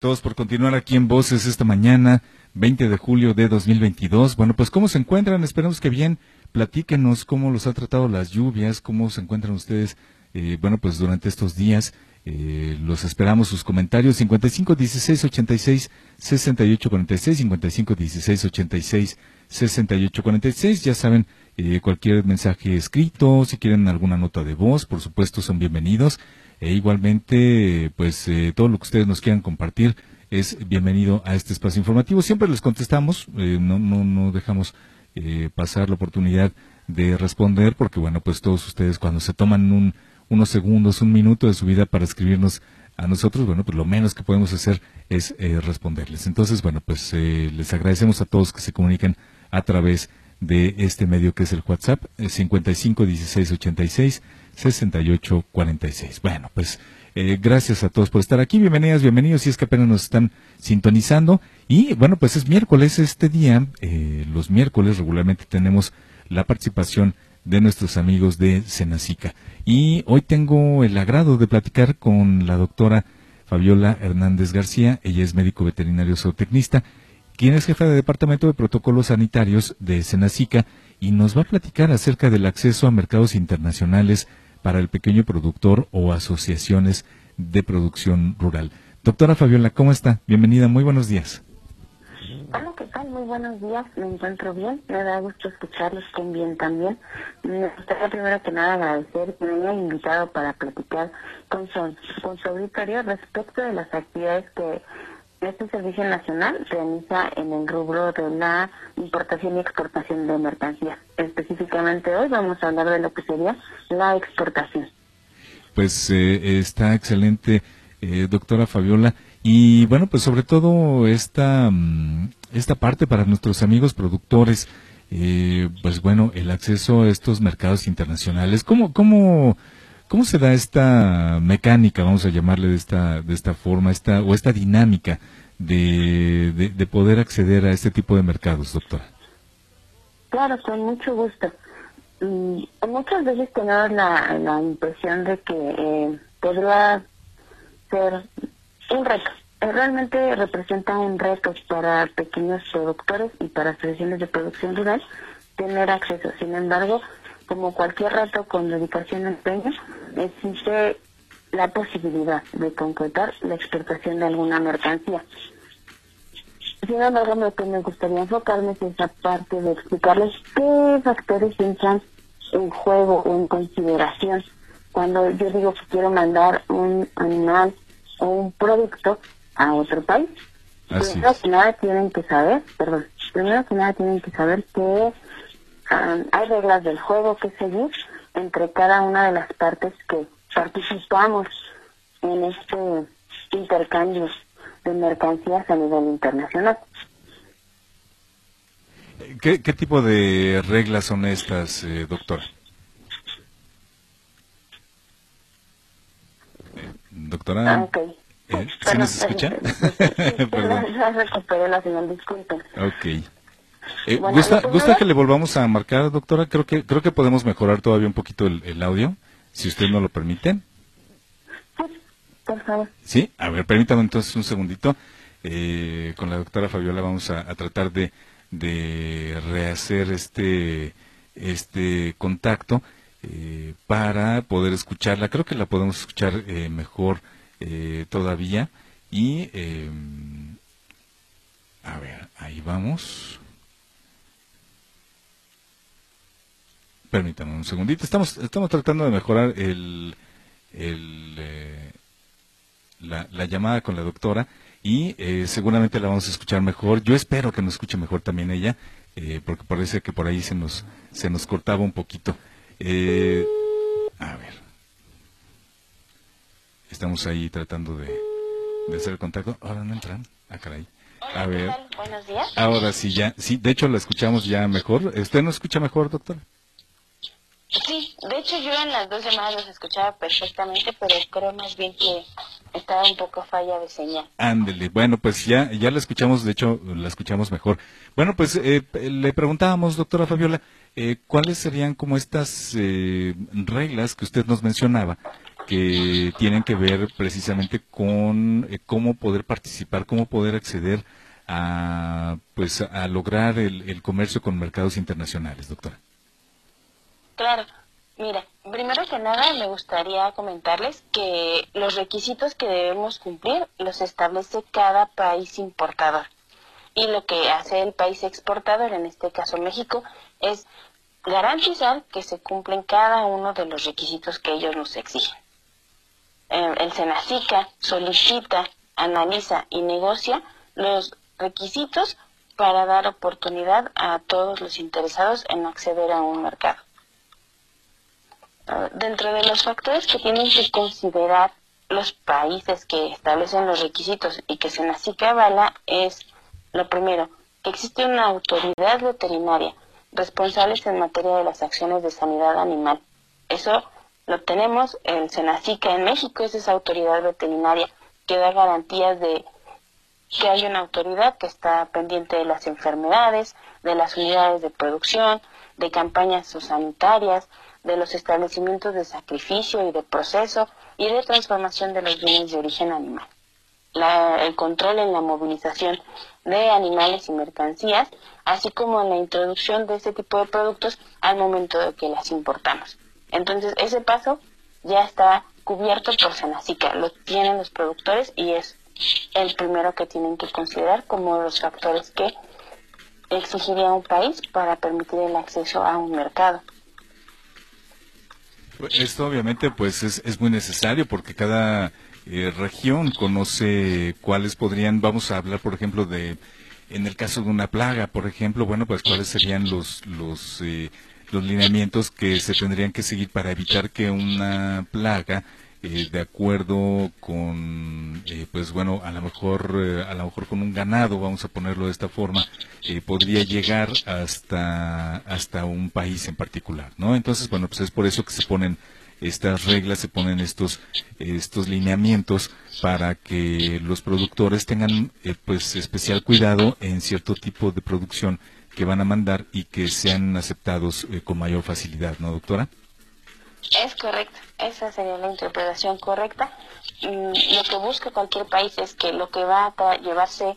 Todos por continuar aquí en Voces esta mañana, 20 de julio de 2022. Bueno, pues ¿cómo se encuentran? Esperamos que bien. Platíquenos cómo los ha tratado las lluvias, cómo se encuentran ustedes, eh, bueno, pues durante estos días. Eh, los esperamos sus comentarios 55 16 86 68 46 55 16 86 68 46 ya saben eh, cualquier mensaje escrito si quieren alguna nota de voz por supuesto son bienvenidos e igualmente pues eh, todo lo que ustedes nos quieran compartir es bienvenido a este espacio informativo siempre les contestamos eh, no no no dejamos eh, pasar la oportunidad de responder porque bueno pues todos ustedes cuando se toman un unos segundos, un minuto de su vida para escribirnos a nosotros, bueno, pues lo menos que podemos hacer es eh, responderles. Entonces, bueno, pues les agradecemos a todos que se comuniquen a través de este medio que es el WhatsApp, eh, 55 16 86 68 46. Bueno, pues eh, gracias a todos por estar aquí. Bienvenidas, bienvenidos, si es que apenas nos están sintonizando. Y bueno, pues es miércoles este día. Eh, los miércoles regularmente tenemos la participación de nuestros amigos de Senacica. Y hoy tengo el agrado de platicar con la doctora Fabiola Hernández García. Ella es médico veterinario zootecnista, quien es jefa de Departamento de Protocolos Sanitarios de Senacica y nos va a platicar acerca del acceso a mercados internacionales para el pequeño productor o asociaciones de producción rural. Doctora Fabiola, ¿cómo está? Bienvenida, muy buenos días. Hola, ¿qué? Muy buenos días, me encuentro bien, me da gusto escucharlos estén bien también. Me gustaría primero que nada agradecer que me hayan invitado para platicar con su, con su auditorio respecto de las actividades que este Servicio Nacional realiza en el rubro de la importación y exportación de mercancías. Específicamente hoy vamos a hablar de lo que sería la exportación. Pues eh, está excelente, eh, doctora Fabiola. Y bueno, pues sobre todo esta, mm, esta parte para nuestros amigos productores, eh, pues bueno, el acceso a estos mercados internacionales. ¿Cómo, cómo, cómo se da esta mecánica, vamos a llamarle de esta, de esta forma, esta, o esta dinámica de, de, de poder acceder a este tipo de mercados, doctora? Claro, con mucho gusto. Mm, muchas veces tenemos la, la impresión de que eh, podría ser un reto. Eh, Realmente representa un reto para pequeños productores y para asociaciones de producción rural tener acceso. Sin embargo, como cualquier reto con dedicación y empeño, existe la posibilidad de concretar la exportación de alguna mercancía. Sin embargo, lo que me gustaría enfocarme es esa parte de explicarles qué factores entran en juego o en consideración cuando yo digo que quiero mandar un animal o un producto a otro país. Así primero es. que nada tienen que saber, perdón, primero que nada tienen que saber que ah, hay reglas del juego que seguir entre cada una de las partes que participamos en este intercambio de mercancías a nivel internacional. ¿Qué, qué tipo de reglas son estas, eh, doctora? Eh, doctora, Ah, ok. eh, ¿sí nos escucha? Sí, Perdón. ya recuperé la señal, disculpen. Ok. Eh, Bueno, ¿gusta, primero- ¿Gusta que le volvamos a marcar, doctora? Creo que creo que podemos mejorar todavía un poquito el, el audio, si usted no lo permite. Sí, por favor. Sí, a ver, permítame entonces un segundito. Eh, con la doctora Fabiola vamos a, a tratar de, de rehacer este, este contacto eh, para poder escucharla. Creo que la podemos escuchar eh, mejor eh, todavía. Y, eh, a ver, ahí vamos. Permítame un segundito. Estamos, estamos tratando de mejorar el, el, eh, la, la llamada con la doctora y eh, seguramente la vamos a escuchar mejor. Yo espero que nos escuche mejor también ella, eh, porque parece que por ahí se nos, se nos cortaba un poquito. Eh, a ver. Estamos ahí tratando de, de hacer el contacto. Ahora no entran. Ah, caray. A ver. Buenos días. Ahora sí, ya. Sí, de hecho la escuchamos ya mejor. ¿Usted nos escucha mejor, doctora? Sí, de hecho yo en las dos llamadas los escuchaba perfectamente, pero creo más bien que estaba un poco falla de señal. Ándele, bueno, pues ya, ya la escuchamos, de hecho, la escuchamos mejor. Bueno, pues eh, le preguntábamos, doctora Fabiola, eh, cuáles serían como estas eh, reglas que usted nos mencionaba, que tienen que ver precisamente con cómo poder participar, cómo poder acceder a, pues, a lograr el, comercio con mercados internacionales, doctora. Claro. Mira, primero que nada me gustaría comentarles que los requisitos que debemos cumplir los establece cada país importador. Y lo que hace el país exportador, en este caso México, es garantizar que se cumplen cada uno de los requisitos que ellos nos exigen. Eh, el Senacica solicita, analiza y negocia los requisitos para dar oportunidad a todos los interesados en acceder a un mercado. Dentro de los factores que tienen que considerar los países que establecen los requisitos y que se que avala es lo primero, que existe una autoridad veterinaria responsable en materia de las acciones de sanidad animal. Eso lo tenemos en Senacica en México, es esa autoridad veterinaria que da garantías de que hay una autoridad que está pendiente de las enfermedades, de las unidades de producción, de campañas sanitarias, de los establecimientos de sacrificio y de proceso y de transformación de los bienes de origen animal. el control en la movilización de animales y mercancías, así como en la introducción de este tipo de productos al momento de que las importamos. Entonces, ese paso ya está cubierto por Senacica, lo tienen los productores y es el primero que tienen que considerar como los factores que exigiría un país para permitir el acceso a un mercado. Esto obviamente pues es, es muy necesario porque cada eh, región conoce cuáles podrían, vamos a hablar por ejemplo de, en el caso de una plaga, por ejemplo, bueno pues cuáles serían los, los, eh, los lineamientos que se tendrían que seguir para evitar que una plaga eh, de acuerdo con eh, pues bueno a lo mejor eh, a lo mejor con un ganado vamos a ponerlo de esta forma podría llegar hasta hasta un país en particular no entonces bueno pues es por eso que se ponen estas reglas se ponen estos estos lineamientos para que los productores tengan pues especial cuidado en cierto tipo de producción que van a mandar y que sean aceptados con mayor facilidad no doctora es correcto, esa sería la interpretación correcta. Mm, lo que busca cualquier país es que lo que va a llevarse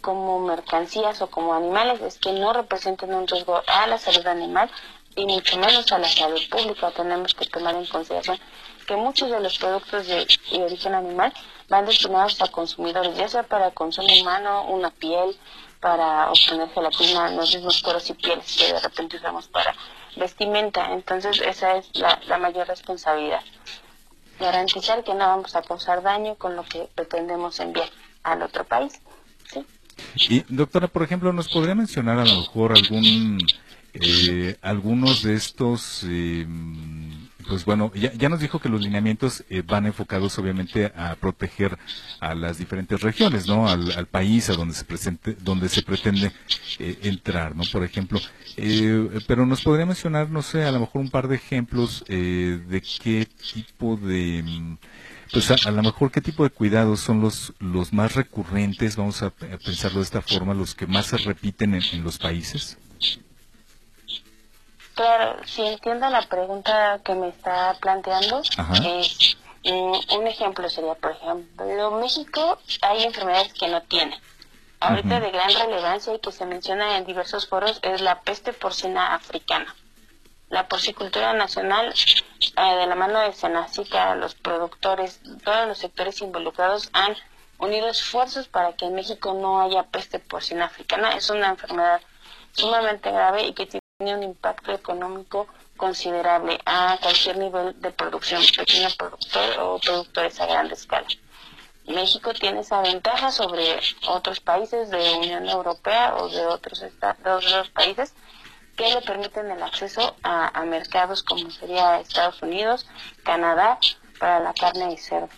como mercancías o como animales es que no representen un riesgo a la salud animal y mucho menos a la salud pública. Tenemos que tomar en consideración que muchos de los productos de, origen animal van destinados a consumidores, ya sea para consumo humano, una piel, para obtener gelatina, los mismos cueros y pieles que de repente usamos para vestimenta. Entonces esa es la, mayor responsabilidad. Garantizar que no vamos a causar daño con lo que pretendemos enviar al otro país. ¿sí? Y doctora, por ejemplo, ¿nos podría mencionar a lo mejor algún eh, algunos de estos eh, pues bueno, ya, nos dijo que los lineamientos eh, van enfocados obviamente a proteger a las diferentes regiones, ¿no? Al, país a donde se presente, donde se pretende eh, entrar, ¿no? Por ejemplo, eh, pero nos podría mencionar, no sé, a lo mejor un par de ejemplos de qué tipo de pues a, lo mejor qué tipo de cuidados son los los más recurrentes, vamos a, pensarlo de esta forma, los que más se repiten en los países. Claro, si entiendo la pregunta que me está planteando, es, mm, un ejemplo sería, por ejemplo, México hay enfermedades que no tiene. Ahorita de gran relevancia y que se menciona en diversos foros es la peste porcina africana. La porcicultura nacional, eh, de la mano de Senacica, los productores, todos los sectores involucrados han unido esfuerzos para que en México no haya peste porcina africana. Es una enfermedad sumamente grave y que tiene tiene un impacto económico considerable a cualquier nivel de producción, pequeño productor o productores a gran escala. México tiene esa ventaja sobre otros países de Unión Europea o de otros, otros países que le permiten el acceso a, a mercados como sería Estados Unidos, Canadá, para la carne de cerdo.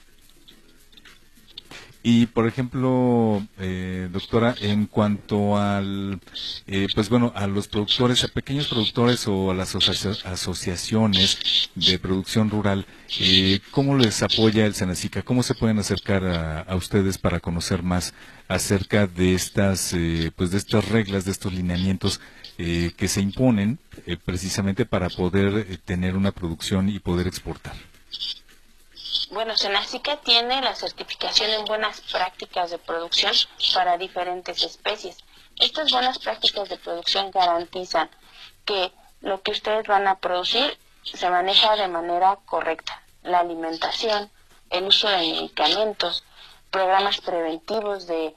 Y por ejemplo, eh, doctora, en cuanto al, eh, pues bueno, a los productores, a pequeños productores o a las asociaciones de producción rural, eh, ¿cómo les apoya el Senacica? ¿Cómo se pueden acercar a, ustedes para conocer más acerca de estas, pues de estas reglas, de estos lineamientos que se imponen precisamente para poder tener una producción y poder exportar? Bueno, Senacica tiene la certificación en buenas prácticas de producción para diferentes especies. Estas buenas prácticas de producción garantizan que lo que ustedes van a producir se maneja de manera correcta. La alimentación, el uso de medicamentos, programas preventivos de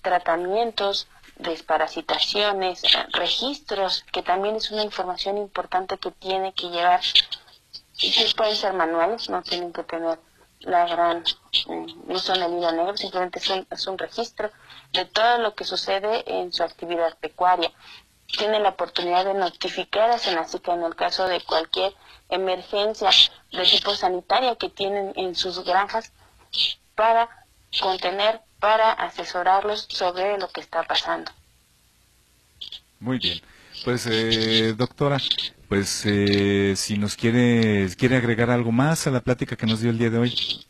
tratamientos, desparasitaciones, registros, que también es una información importante que tiene que llevar. Y si pueden ser manuales, no tienen que tener la gran, mm, no son el hilo negro, simplemente es un, es registro de todo lo que sucede en su actividad pecuaria. Tienen la oportunidad de notificar a Senacica en el caso de cualquier emergencia de tipo sanitaria que tienen en sus granjas para contener, para asesorarlos sobre lo que está pasando. Muy bien. Pues, eh, doctora, pues eh, si nos quiere, quiere agregar algo más a la plática que nos dio el día de hoy.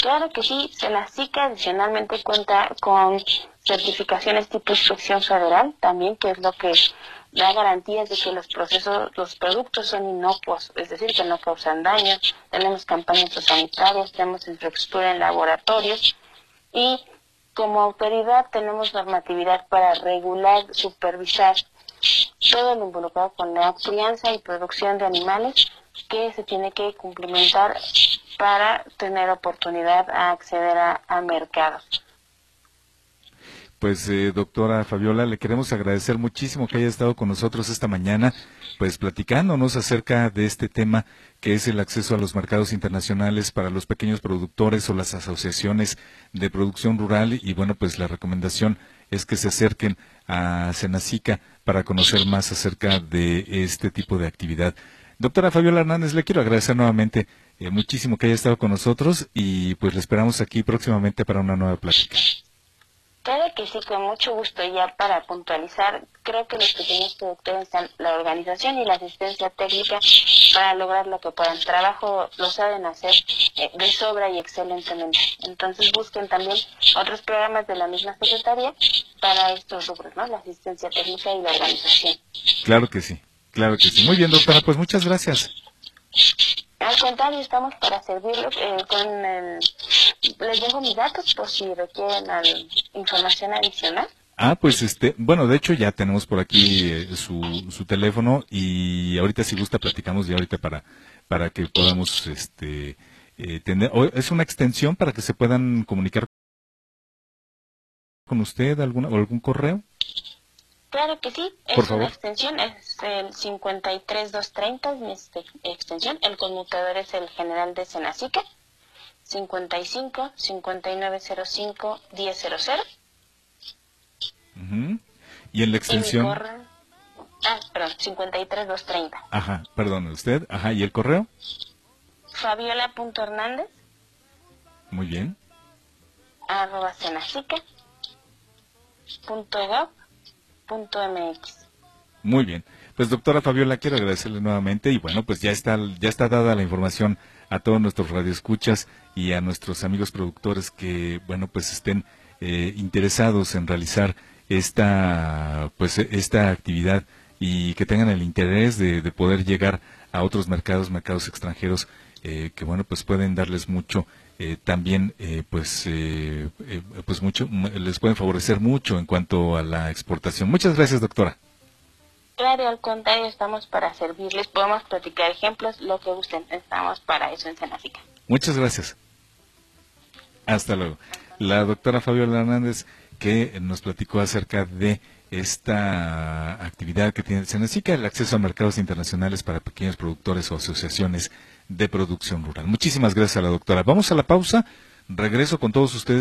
Claro que sí, Senacica adicionalmente cuenta con certificaciones tipo inspección federal también, que es lo que da garantías de que los procesos, los productos son inocuos, es decir, que no causan daño. Tenemos campañas sanitarias, tenemos infraestructura en laboratorios y como autoridad tenemos normatividad para regular, supervisar todo lo involucrado con la crianza y producción de animales que se tiene que cumplimentar para tener oportunidad a acceder a, mercados. Pues eh, doctora Fabiola, le queremos agradecer muchísimo que haya estado con nosotros esta mañana, pues platicándonos acerca de este tema que es el acceso a los mercados internacionales para los pequeños productores o las asociaciones de producción rural y bueno, pues la recomendación es que se acerquen a Senacica para conocer más acerca de este tipo de actividad. Doctora Fabiola Hernández, le quiero agradecer nuevamente eh, muchísimo que haya estado con nosotros y pues le esperamos aquí próximamente para una nueva plática. Claro que sí, con mucho gusto. Ya para puntualizar, creo que los pequeños productores están la organización y la asistencia técnica para lograr lo que puedan. Trabajo lo saben hacer eh, de sobra y excelentemente. Entonces busquen también otros programas de la misma secretaría para estos rubros, ¿no? La asistencia técnica y la organización. Claro que sí. Claro que sí. Muy bien, doctora, pues muchas gracias. Al contrario, estamos para servirles eh, con el... Les dejo mis datos por si requieren información adicional. Ah, pues este, bueno, de hecho ya tenemos por aquí eh, su, su teléfono y ahorita si gusta platicamos ya ahorita para para que podamos este eh, tener es una extensión para que se puedan comunicar con usted alguna o algún correo. Claro que sí, es una extensión, es el 53230, es mi extensión. El conmutador es el general de Senacique, 55 5905 1000. ¿Y en la extensión? ah, perdón, 53230. Ajá, perdón, usted. Ajá, ¿y el correo? Fabiola.hernández. Muy bien. Arroba .mx. Muy bien. Pues doctora Fabiola, quiero agradecerle nuevamente y bueno, pues ya está, ya está dada la información a todos nuestros radioescuchas y a nuestros amigos productores que, bueno, pues estén eh, interesados en realizar esta, pues esta actividad y que tengan el interés de, poder llegar a otros mercados, mercados extranjeros, eh, que bueno, pues pueden darles mucho eh, también eh, pues eh, pues mucho les pueden favorecer mucho en cuanto a la exportación. Muchas gracias, doctora. Claro, al contrario, estamos para servirles. Podemos platicar ejemplos, lo que gusten. Estamos para eso en Senacica. Muchas gracias. Hasta luego. La doctora Fabiola Hernández que nos platicó acerca de esta actividad que tiene Senacica, el acceso a mercados internacionales para pequeños productores o asociaciones de producción rural. Muchísimas gracias a la doctora. Vamos a la pausa. Regreso con todos ustedes.